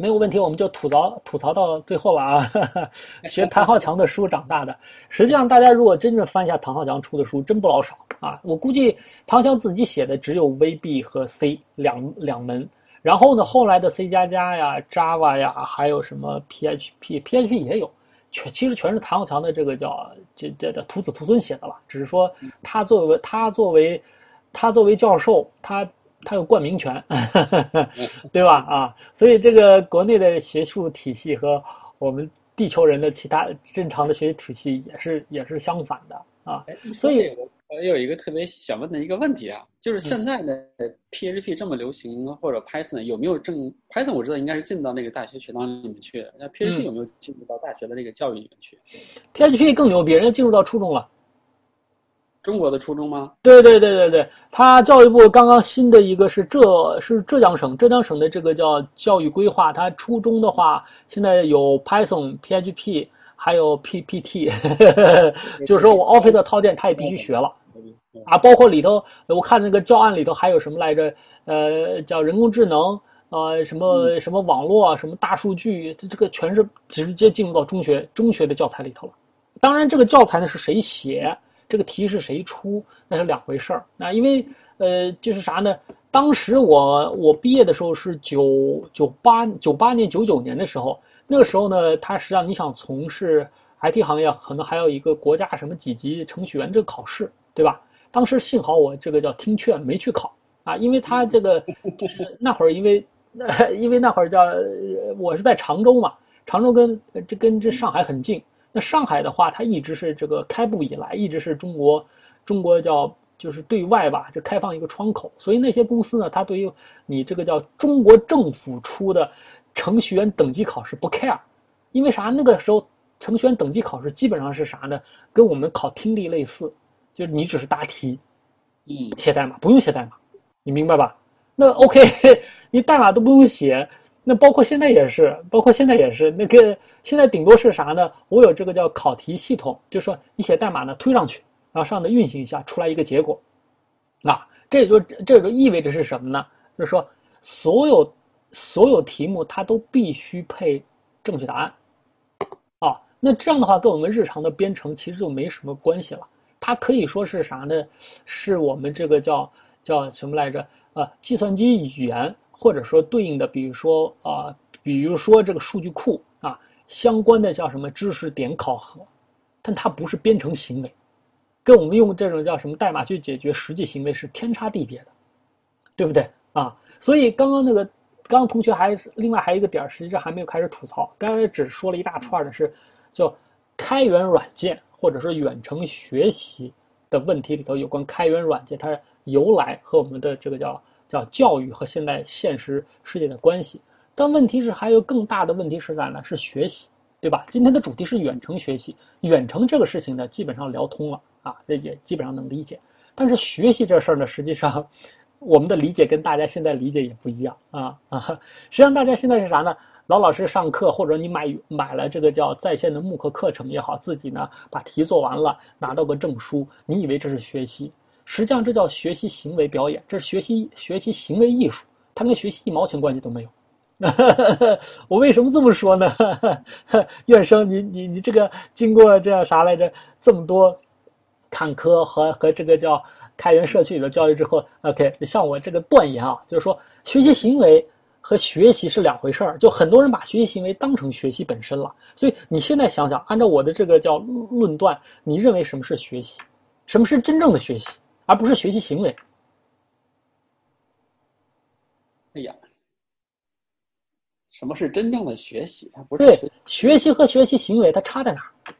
没有问题，我们就吐槽吐槽到最后了啊！学唐浩强的书长大的，实际上大家如果真正翻一下唐浩强出的书，真不老少啊！我估计谭浩强自己写的只有 VB 和 C 两两门，然后呢，后来的 C 加加呀、Java 呀，还有什么 PHP，PHP 也有，全其实全是唐浩强的这个叫这这这徒子徒孙写的了，只是说他作为他作为他作为教授，他。它有冠名权，对吧？啊，所以这个国内的学术体系和我们地球人的其他正常的学习体系也是也是相反的啊。所以我有一个特别想问的一个问题啊，就是现在的 PHP 这么流行，或者 Python 有没有正 Python？我知道应该是进到那个大学学堂里面去，那 PHP 有没有进入到大学的那个教育里面去？PHP 更牛逼，人家进入到初中了。中国的初中吗？对对对对对，他教育部刚刚新的一个是浙是浙江省浙江省的这个叫教育规划，它初中的话现在有 Python、PHP，还有 PPT，就是说我 Office 套件他也必须学了啊，包括里头我看那个教案里头还有什么来着？呃，叫人工智能，呃，什么什么网络，什么大数据，这这个全是直接进入到中学中学的教材里头了。当然，这个教材呢是谁写？这个题是谁出，那是两回事儿。那因为，呃，就是啥呢？当时我我毕业的时候是九九八九八年九九年的时候，那个时候呢，他实际上你想从事 IT 行业，可能还有一个国家什么几级程序员这个考试，对吧？当时幸好我这个叫听劝没去考啊，因为他这个 就是那会儿，因为 因为那会儿叫我是在常州嘛，常州跟这跟这上海很近。那上海的话，它一直是这个开埠以来，一直是中国，中国叫就是对外吧，就开放一个窗口。所以那些公司呢，它对于你这个叫中国政府出的程序员等级考试不 care，因为啥？那个时候程序员等级考试基本上是啥呢？跟我们考听力类似，就是你只是答题，嗯，写代码不用写代码，你明白吧？那 OK，你代码都不用写。那包括现在也是，包括现在也是，那个现在顶多是啥呢？我有这个叫考题系统，就是说你写代码呢推上去，然后上面运行一下，出来一个结果。啊，这也就这也就意味着是什么呢？就是说所有所有题目它都必须配正确答案。啊，那这样的话跟我们日常的编程其实就没什么关系了。它可以说是啥呢？是我们这个叫叫什么来着？啊，计算机语言。或者说对应的，比如说啊，比如说这个数据库啊，相关的叫什么知识点考核，但它不是编程行为，跟我们用这种叫什么代码去解决实际行为是天差地别的，对不对啊？所以刚刚那个，刚刚同学还另外还有一个点实际上还没有开始吐槽，刚才只说了一大串的是，叫开源软件或者说远程学习的问题里头有关开源软件它由来和我们的这个叫。叫教育和现在现实世界的关系，但问题是还有更大的问题是啥呢？是学习，对吧？今天的主题是远程学习，远程这个事情呢，基本上聊通了啊，这也基本上能理解。但是学习这事儿呢，实际上我们的理解跟大家现在理解也不一样啊啊！实际上大家现在是啥呢？老老实实上课，或者你买买了这个叫在线的慕课课程也好，自己呢把题做完了，拿到个证书，你以为这是学习？实际上，这叫学习行为表演，这是学习学习行为艺术，它跟学习一毛钱关系都没有。我为什么这么说呢？院生，你你你这个经过这样啥来着？这么多坎坷和和这个叫开源社区里的教育之后，OK，像我这个断言啊，就是说学习行为和学习是两回事儿。就很多人把学习行为当成学习本身了。所以你现在想想，按照我的这个叫论断，你认为什么是学习？什么是真正的学习？而不是学习行为。哎呀，什么是真正的学习？它不是对学习和学习行为，它差在哪儿？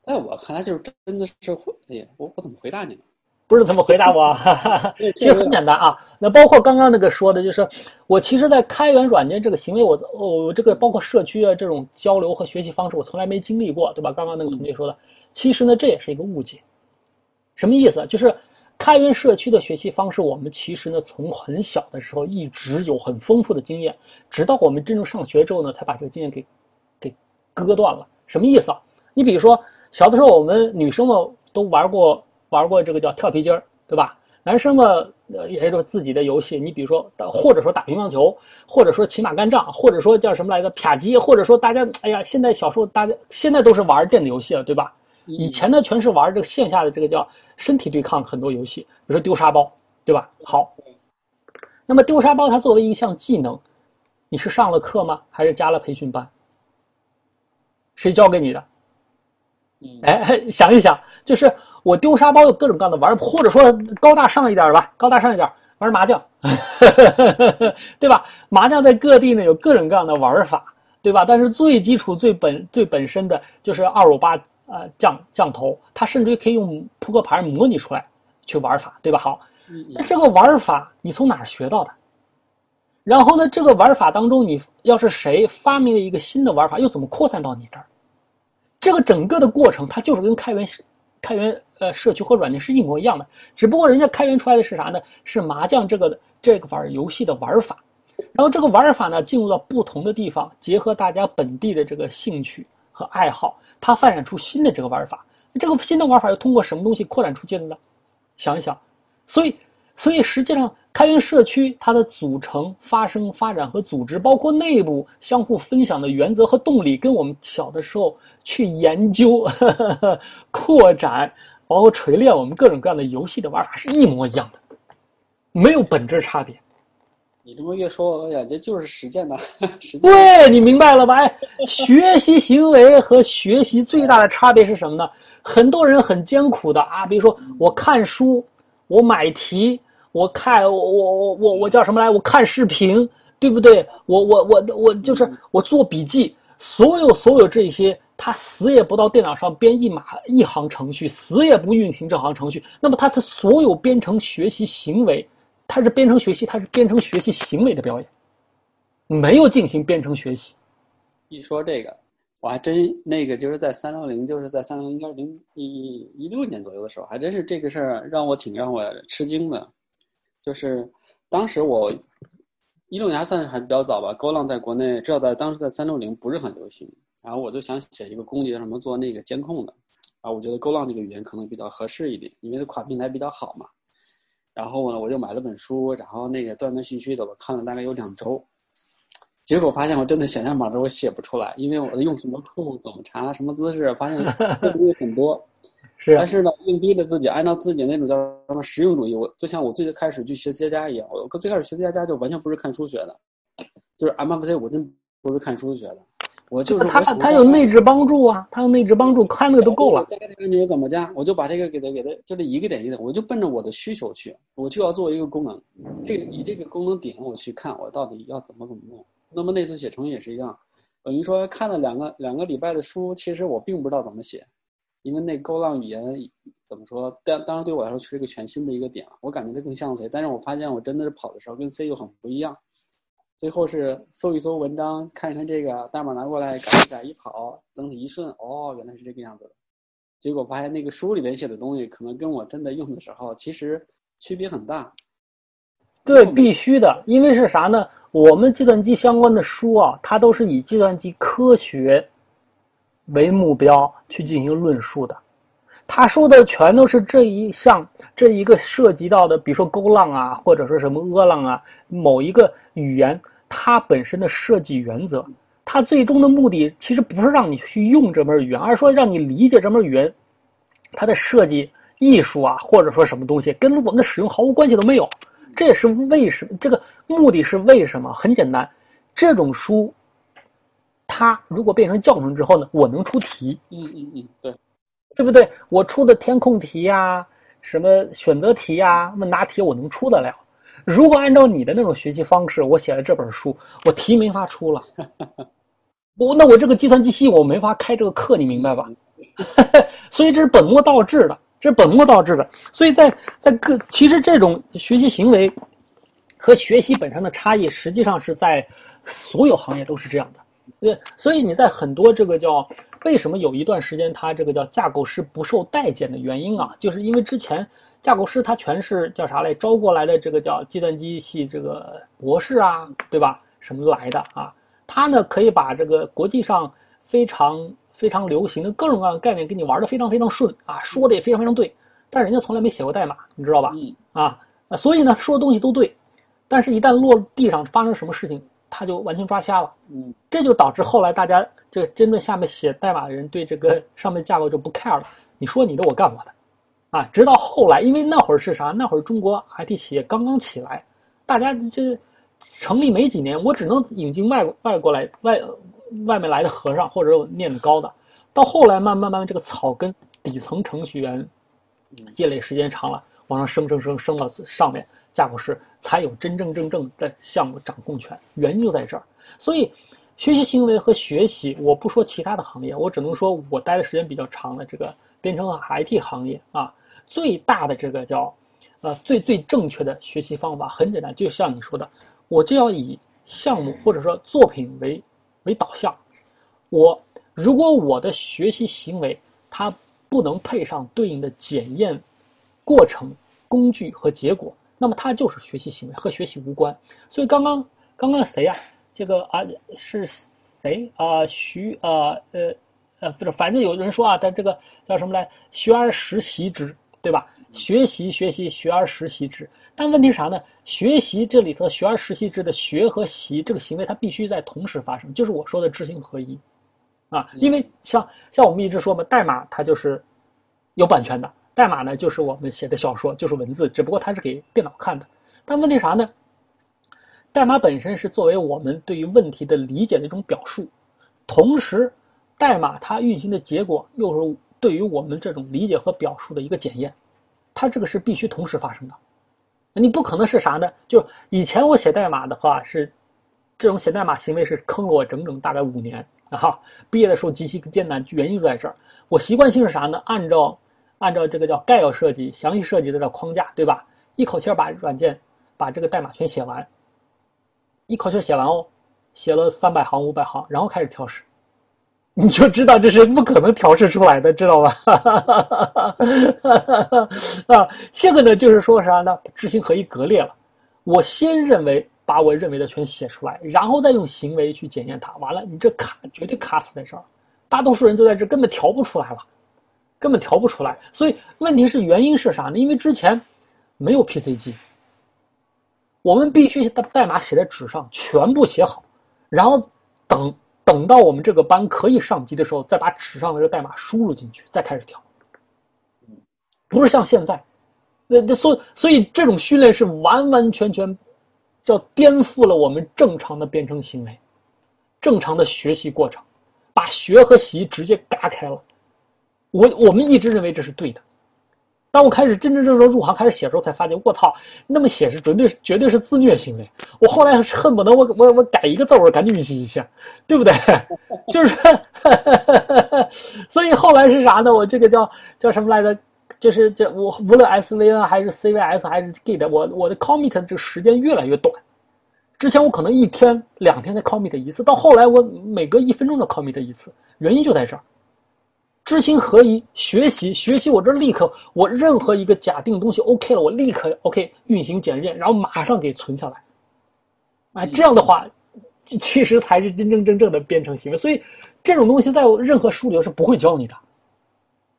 在我看来，就是真的是会。哎呀，我我怎么回答你呢？不是怎么回答我？其实很简单啊。那包括刚刚那个说的，就是我其实，在开源软件这个行为，我我这个包括社区啊这种交流和学习方式，我从来没经历过，对吧？刚刚那个同学说的。其实呢，这也是一个误解。什么意思？就是开源社区的学习方式，我们其实呢，从很小的时候一直有很丰富的经验，直到我们真正上学之后呢，才把这个经验给给割断了。什么意思啊？你比如说，小的时候我们女生们都玩过玩过这个叫跳皮筋儿，对吧？男生嘛，呃，也有自己的游戏。你比如说，或者说打乒乓球，或者说骑马干仗，或者说叫什么来着，啪叽，或者说大家，哎呀，现在小时候大家现在都是玩电子游戏了，对吧？以前呢，全是玩这个线下的这个叫身体对抗很多游戏，比如说丢沙包，对吧？好，那么丢沙包它作为一项技能，你是上了课吗？还是加了培训班？谁教给你的？哎，想一想，就是我丢沙包有各种各样的玩或者说高大上一点吧，高大上一点玩麻将，对吧？麻将在各地呢有各种各样的玩法，对吧？但是最基础、最本、最本身的就是二五八呃降降头，它甚至于可以用扑克牌模拟出来去玩法，对吧？好，那这个玩法你从哪儿学到的？然后呢，这个玩法当中，你要是谁发明了一个新的玩法，又怎么扩散到你这儿？这个整个的过程，它就是跟开源、开源呃社区或软件是一模一样的，只不过人家开源出来的是啥呢？是麻将这个这个玩游戏的玩法，然后这个玩法呢进入到不同的地方，结合大家本地的这个兴趣和爱好，它发展出新的这个玩法。这个新的玩法又通过什么东西扩展出去的呢？想一想，所以。所以实际上，开源社区它的组成、发生、发展和组织，包括内部相互分享的原则和动力，跟我们小的时候去研究、扩展，包括锤炼我们各种各样的游戏的玩法是一模一样的，没有本质差别。你这么越说，我感觉就是实践的。对你明白了吧？哎，学习行为和学习最大的差别是什么呢？很多人很艰苦的啊，比如说我看书，我买题。我看我我我我我叫什么来？我看视频，对不对？我我我我就是我做笔记，所有所有这些，他死也不到电脑上编一码一行程序，死也不运行这行程序。那么他的所有编程学习行为，他是编程学习，他是编程学习行为的表演，没有进行编程学习。一说这个，我还真那个就是在三六零，就是在三六零应该零一一六年左右的时候，还真是这个事儿让我挺让我吃惊的。就是当时我一六年还算是还比较早吧，Go 浪在国内至少在当时在三六零不是很流行，然后我就想写一个工具，让什么做那个监控的，啊，我觉得 Go 浪这个语言可能比较合适一点，因为跨平台比较好嘛。然后呢，我就买了本书，然后那个断断续续的我看了大概有两周，结果发现我真的想象码的我写不出来，因为我用什么库怎么查什么姿势，发现 错误很多。是，但是呢，硬逼着自己按照自己那种叫什么实用主义，我就像我最开始去学 C 加加一样，我最开始学 C 加加就完全不是看书学的，就是 MFC 我真不是看书学的，我就是他他有内置帮助啊，他有内置帮助，看那个都够了。加这个钮怎么加？我就把这个给他给他，就这一个点一个点，我就奔着我的需求去，我就要做一个功能，这个以这个功能点我去看，我到底要怎么怎么弄。那么那次写程序也是一样，等于说看了两个两个礼拜的书，其实我并不知道怎么写。因为那 Go 浪语言怎么说？当当然对我来说是一个全新的一个点我感觉它更像 C，但是我发现我真的是跑的时候跟 C 又很不一样。最后是搜一搜文章，看一看这个代码拿过来改一改一跑，整体一顺，哦，原来是这个样子的。结果发现那个书里面写的东西，可能跟我真的用的时候其实区别很大。对，必须的，因为是啥呢？我们计算机相关的书啊，它都是以计算机科学。为目标去进行论述的，他说的全都是这一项这一个涉及到的，比如说勾浪啊，或者说什么阿浪啊，某一个语言它本身的设计原则，它最终的目的其实不是让你去用这门语言，而是说让你理解这门语言它的设计艺术啊，或者说什么东西跟我们的使用毫无关系都没有。这也是为什么这个目的是为什么？很简单，这种书。它如果变成教程之后呢，我能出题，嗯嗯嗯，对，对不对？我出的填空题呀，什么选择题呀、问答题，我能出得了。如果按照你的那种学习方式，我写了这本书，我题没法出了。我那我这个计算机系我没法开这个课，你明白吧？所以这是本末倒置的，这是本末倒置的。所以在在各其实这种学习行为和学习本身的差异，实际上是在所有行业都是这样的。对，所以你在很多这个叫为什么有一段时间它这个叫架构师不受待见的原因啊，就是因为之前架构师他全是叫啥来招过来的这个叫计算机系这个博士啊，对吧？什么来的啊？他呢可以把这个国际上非常非常流行的各种各样的概念给你玩的非常非常顺啊，说的也非常非常对。但人家从来没写过代码，你知道吧？啊所以呢，说的东西都对，但是一旦落地上发生什么事情，他就完全抓瞎了。嗯。这就导致后来大家这个针对下面写代码的人对这个上面架构就不 care 了，你说你的，我干我的，啊，直到后来，因为那会儿是啥？那会儿中国 IT 企业刚刚起来，大家这成立没几年，我只能引进外外国来外外面来的和尚或者念的高的，到后来慢慢慢慢这个草根底层程序员积累时间长了，往上升升升升到上面架构师，才有真真正正的项目掌控权，原因就在这儿。所以，学习行为和学习，我不说其他的行业，我只能说我待的时间比较长的这个编程和 IT 行业啊，最大的这个叫，呃，最最正确的学习方法很简单，就像你说的，我就要以项目或者说作品为为导向。我如果我的学习行为它不能配上对应的检验过程、工具和结果，那么它就是学习行为，和学习无关。所以刚刚刚刚谁呀、这个啊是谁啊、徐啊呃呃不是，反正有人说啊，他这个叫什么来？学而时习之，对吧？学习学习，学而时习之。但问题是啥呢？学习这里头学而时习之的学和习这个行为，它必须在同时发生，就是我说的知行合一啊。因为像像我们一直说嘛，代码它就是有版权的，代码呢就是我们写的小说，就是文字，只不过它是给电脑看的。但问题啥呢？代码本身是作为我们对于问题的理解的一种表述，同时，代码它运行的结果又是对于我们这种理解和表述的一个检验，它这个是必须同时发生的。你不可能是啥呢？就以前我写代码的话是，这种写代码行为是坑了我整整大概五年啊！毕业的时候极其艰难，原因就在这儿。我习惯性是啥呢？按照按照这个叫概要设计、详细设计的这框架，对吧？一口气把软件把这个代码全写完，一口气写完哦，写了三百行、五百行，然后开始调试。你就知道这是不可能调试出来的，知道吧？啊，这个呢，就是说啥呢？知行合一割裂了。我先认为把我认为的全写出来，然后再用行为去检验它。完了，你这卡绝对卡死在这儿。大多数人就在这根本调不出来了，根本调不出来。所以问题是原因是啥呢？因为之前没有 PC 机，我们必须把代码写在纸上，全部写好，然后等。等到我们这个班可以上机的时候，再把纸上的这个代码输入进去，再开始调。不是像现在，那那所所以这种训练是完完全全叫颠覆了我们正常的编程行为，正常的学习过程，把学和习直接嘎开了。我我们一直认为这是对的。当我开始真真正正入行开始写的时候，才发现我操，那么写是绝对绝对是自虐行为。我后来恨不得我我我改一个字我赶紧运行一下，对不对？就是，所以后来是啥呢？我这个叫叫什么来着？就是这我无论 SVN 还是 CVS 还是 Git，我我的 commit 这个时间越来越短。之前我可能一天两天才 commit 一次，到后来我每隔一分钟都 commit 一次，原因就在这儿。知行合一，学习学习，我这立刻，我任何一个假定东西 OK 了，我立刻 OK 运行检验，然后马上给存下来。啊，这样的话，其实才是真真正正的编程行为。所以，这种东西在任何书里头是不会教你的，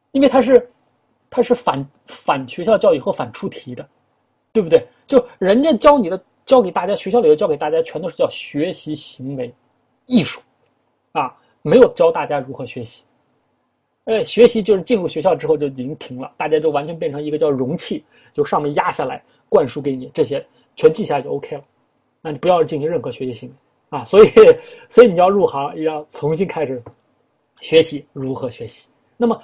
因为它是，它是反反学校教育和反出题的，对不对？就人家教你的，教给大家，学校里头教给大家，全都是叫学习行为艺术，啊，没有教大家如何学习。哎，学习就是进入学校之后就已经停了，大家就完全变成一个叫容器，就上面压下来灌输给你这些，全记下来就 OK 了。那你不要进行任何学习行为啊！所以，所以你要入行，也要重新开始学习如何学习。那么，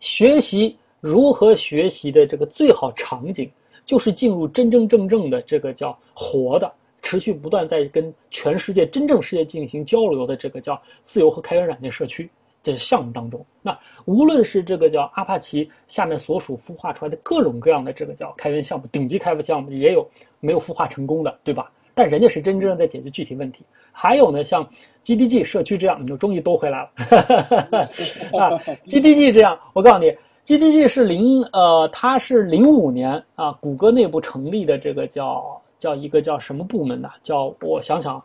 学习如何学习的这个最好场景，就是进入真真正正的这个叫活的、持续不断在跟全世界真正世界进行交流的这个叫自由和开源软件社区。这项目当中，那无论是这个叫阿帕奇下面所属孵化出来的各种各样的这个叫开源项目，顶级开发项目也有没有孵化成功的，对吧？但人家是真正在解决具体问题。还有呢，像 GDG 社区这样，你就终于都回来了 啊！GDG 这样，我告诉你，GDG 是零呃，它是零五年啊，谷歌内部成立的这个叫叫一个叫什么部门呢？叫我想想，